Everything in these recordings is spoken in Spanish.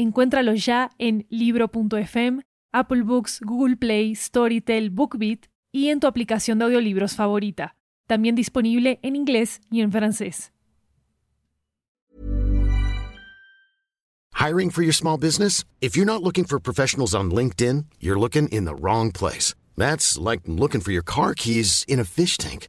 Encuéntralo ya en libro.fm, Apple Books, Google Play, Storytel, BookBeat y en tu aplicación de audiolibros favorita. También disponible en inglés y en francés. Hiring for your small business? If you're not looking for professionals on LinkedIn, you're looking in the wrong place. That's like looking for your car keys in a fish tank.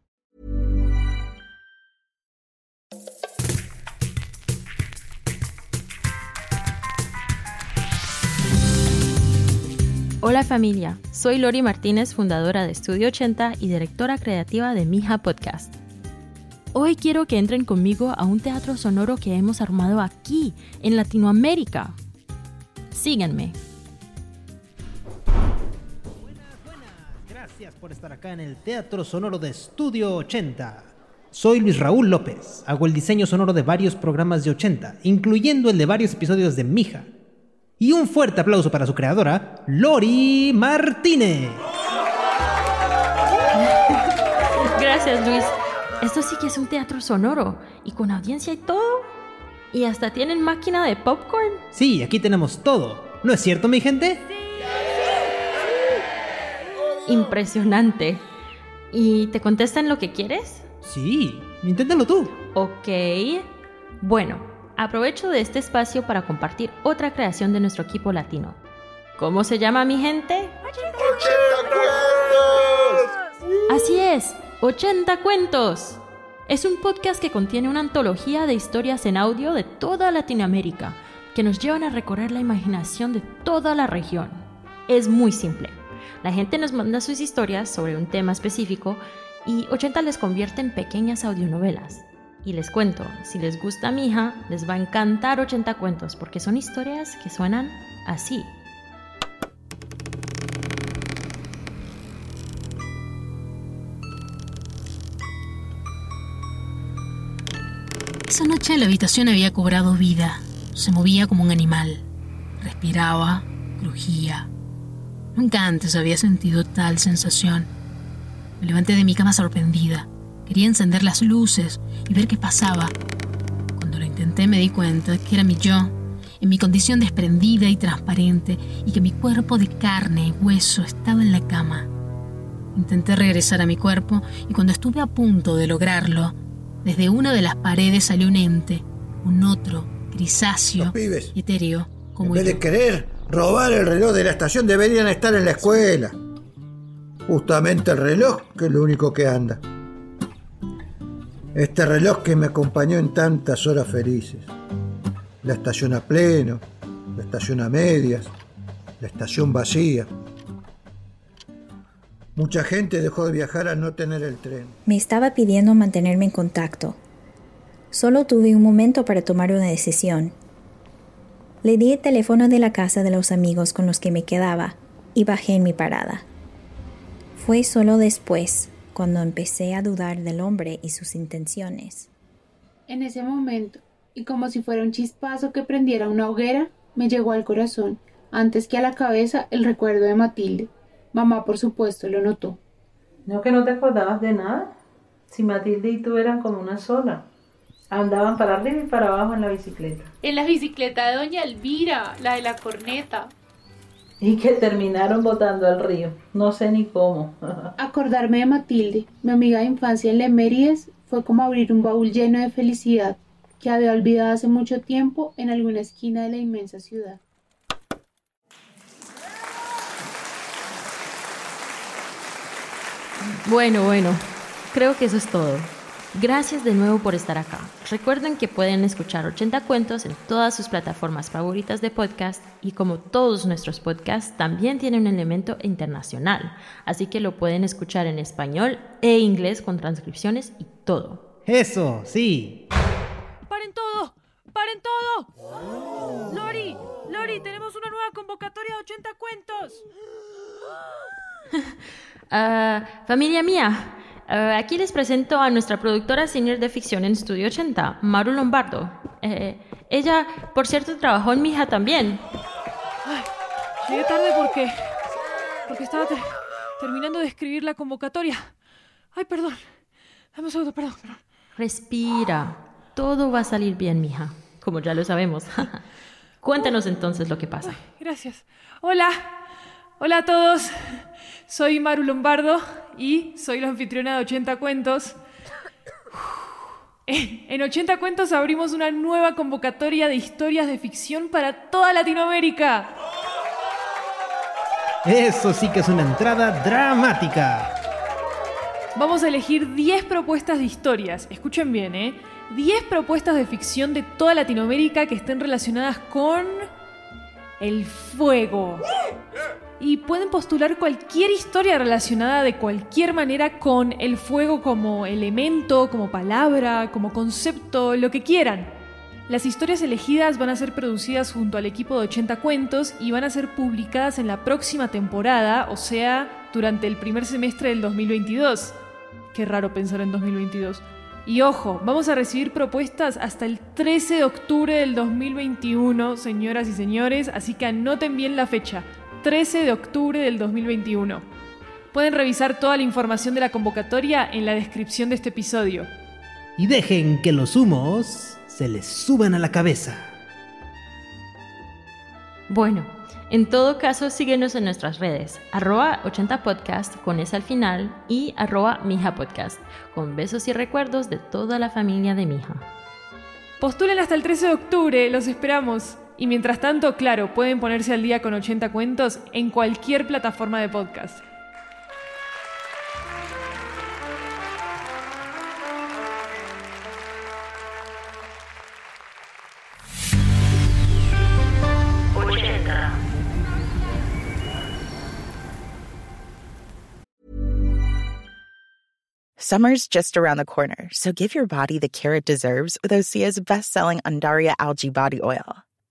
Hola familia, soy Lori Martínez, fundadora de Estudio 80 y directora creativa de Mija Podcast. Hoy quiero que entren conmigo a un teatro sonoro que hemos armado aquí, en Latinoamérica. Síganme. Gracias por estar acá en el Teatro Sonoro de Estudio 80. Soy Luis Raúl López. Hago el diseño sonoro de varios programas de 80, incluyendo el de varios episodios de Mija. Y un fuerte aplauso para su creadora, Lori Martínez. Gracias Luis. Esto sí que es un teatro sonoro y con audiencia y todo. Y hasta tienen máquina de popcorn. Sí, aquí tenemos todo. ¿No es cierto, mi gente? Impresionante. ¿Y te contestan lo que quieres? Sí, inténtalo tú. Ok. Bueno, aprovecho de este espacio para compartir otra creación de nuestro equipo latino. ¿Cómo se llama mi gente? 80 cuentos. Así es, 80 cuentos. Es un podcast que contiene una antología de historias en audio de toda Latinoamérica que nos llevan a recorrer la imaginación de toda la región. Es muy simple. La gente nos manda sus historias sobre un tema específico y 80 les convierte en pequeñas audionovelas. Y les cuento, si les gusta mi hija, les va a encantar 80 cuentos porque son historias que suenan así. Esa noche la habitación había cobrado vida. Se movía como un animal. Respiraba, crujía. Nunca antes había sentido tal sensación. Me levanté de mi cama sorprendida. Quería encender las luces y ver qué pasaba. Cuando lo intenté me di cuenta que era mi yo, en mi condición desprendida y transparente, y que mi cuerpo de carne y hueso estaba en la cama. Intenté regresar a mi cuerpo y cuando estuve a punto de lograrlo, desde una de las paredes salió un ente, un otro, grisáceo, pibes. etéreo, como En vez yo. de querer robar el reloj de la estación, deberían estar en la escuela. Justamente el reloj, que es lo único que anda. Este reloj que me acompañó en tantas horas felices. La estación a pleno, la estación a medias, la estación vacía. Mucha gente dejó de viajar al no tener el tren. Me estaba pidiendo mantenerme en contacto. Solo tuve un momento para tomar una decisión. Le di el teléfono de la casa de los amigos con los que me quedaba y bajé en mi parada. Fue solo después cuando empecé a dudar del hombre y sus intenciones. En ese momento, y como si fuera un chispazo que prendiera una hoguera, me llegó al corazón, antes que a la cabeza, el recuerdo de Matilde. Mamá, por supuesto, lo notó. ¿No que no te acordabas de nada? Si Matilde y tú eran como una sola. Andaban para arriba y para abajo en la bicicleta. En la bicicleta de Doña Elvira, la de la corneta. Y que terminaron botando al río. No sé ni cómo. Acordarme de Matilde, mi amiga de infancia en Lemérides, fue como abrir un baúl lleno de felicidad que había olvidado hace mucho tiempo en alguna esquina de la inmensa ciudad. Bueno, bueno, creo que eso es todo. Gracias de nuevo por estar acá. Recuerden que pueden escuchar 80 cuentos en todas sus plataformas favoritas de podcast y como todos nuestros podcasts también tienen un elemento internacional, así que lo pueden escuchar en español e inglés con transcripciones y todo. Eso, sí. ¡Paren todo! ¡Paren todo! Lori, Lori, tenemos una nueva convocatoria de 80 cuentos. Ah, familia mía, ah, aquí les presento a nuestra productora senior de ficción en Estudio 80, Maru Lombardo. Eh, ella, por cierto, trabajó en mi hija también. Ay, llegué tarde porque. porque estaba te- terminando de escribir la convocatoria. Ay, perdón. Dame un segundo, perdón, perdón. Respira. Todo va a salir bien, mija. Como ya lo sabemos. Cuéntanos entonces lo que pasa. Gracias. Hola. Hola a todos. Soy Maru Lombardo y soy la anfitriona de 80 Cuentos. En 80 Cuentos abrimos una nueva convocatoria de historias de ficción para toda Latinoamérica. Eso sí que es una entrada dramática. Vamos a elegir 10 propuestas de historias. Escuchen bien, ¿eh? 10 propuestas de ficción de toda Latinoamérica que estén relacionadas con el fuego. Y pueden postular cualquier historia relacionada de cualquier manera con el fuego como elemento, como palabra, como concepto, lo que quieran. Las historias elegidas van a ser producidas junto al equipo de 80 cuentos y van a ser publicadas en la próxima temporada, o sea, durante el primer semestre del 2022. Qué raro pensar en 2022. Y ojo, vamos a recibir propuestas hasta el 13 de octubre del 2021, señoras y señores, así que anoten bien la fecha, 13 de octubre del 2021. Pueden revisar toda la información de la convocatoria en la descripción de este episodio. Y dejen que los humos se les suban a la cabeza. Bueno, en todo caso, síguenos en nuestras redes, arroba 80podcast con S al final y arroba Mija Podcast, con besos y recuerdos de toda la familia de Mija. Postulen hasta el 13 de octubre, los esperamos. Y mientras tanto, claro, pueden ponerse al día con 80 cuentos en cualquier plataforma de podcast. Summer's just around the corner, so give your body the care it deserves with Osea's best-selling Undaria algae body oil.